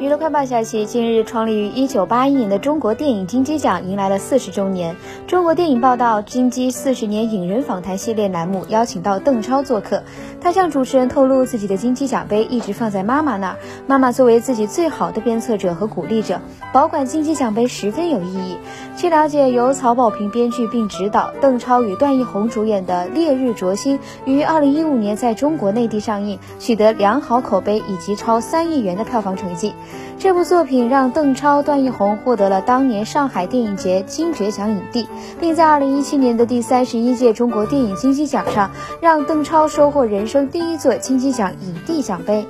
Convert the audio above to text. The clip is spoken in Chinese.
娱乐快报消息：近日，创立于1981年的中国电影金鸡奖迎来了四十周年。中国电影报道金鸡四十年影人访谈系列栏目邀请到邓超做客，他向主持人透露，自己的金鸡奖杯一直放在妈妈那儿，妈妈作为自己最好的鞭策者和鼓励者，保管金鸡奖杯十分有意义。据了解，由曹保平编剧并执导，邓超与段奕宏主演的《烈日灼心》于2015年在中国内地上映，取得良好口碑以及超三亿元的票房成绩。这部作品让邓超、段奕宏获得了当年上海电影节金爵奖影帝，并在二零一七年的第三十一届中国电影金鸡奖上，让邓超收获人生第一座金鸡奖影帝奖杯。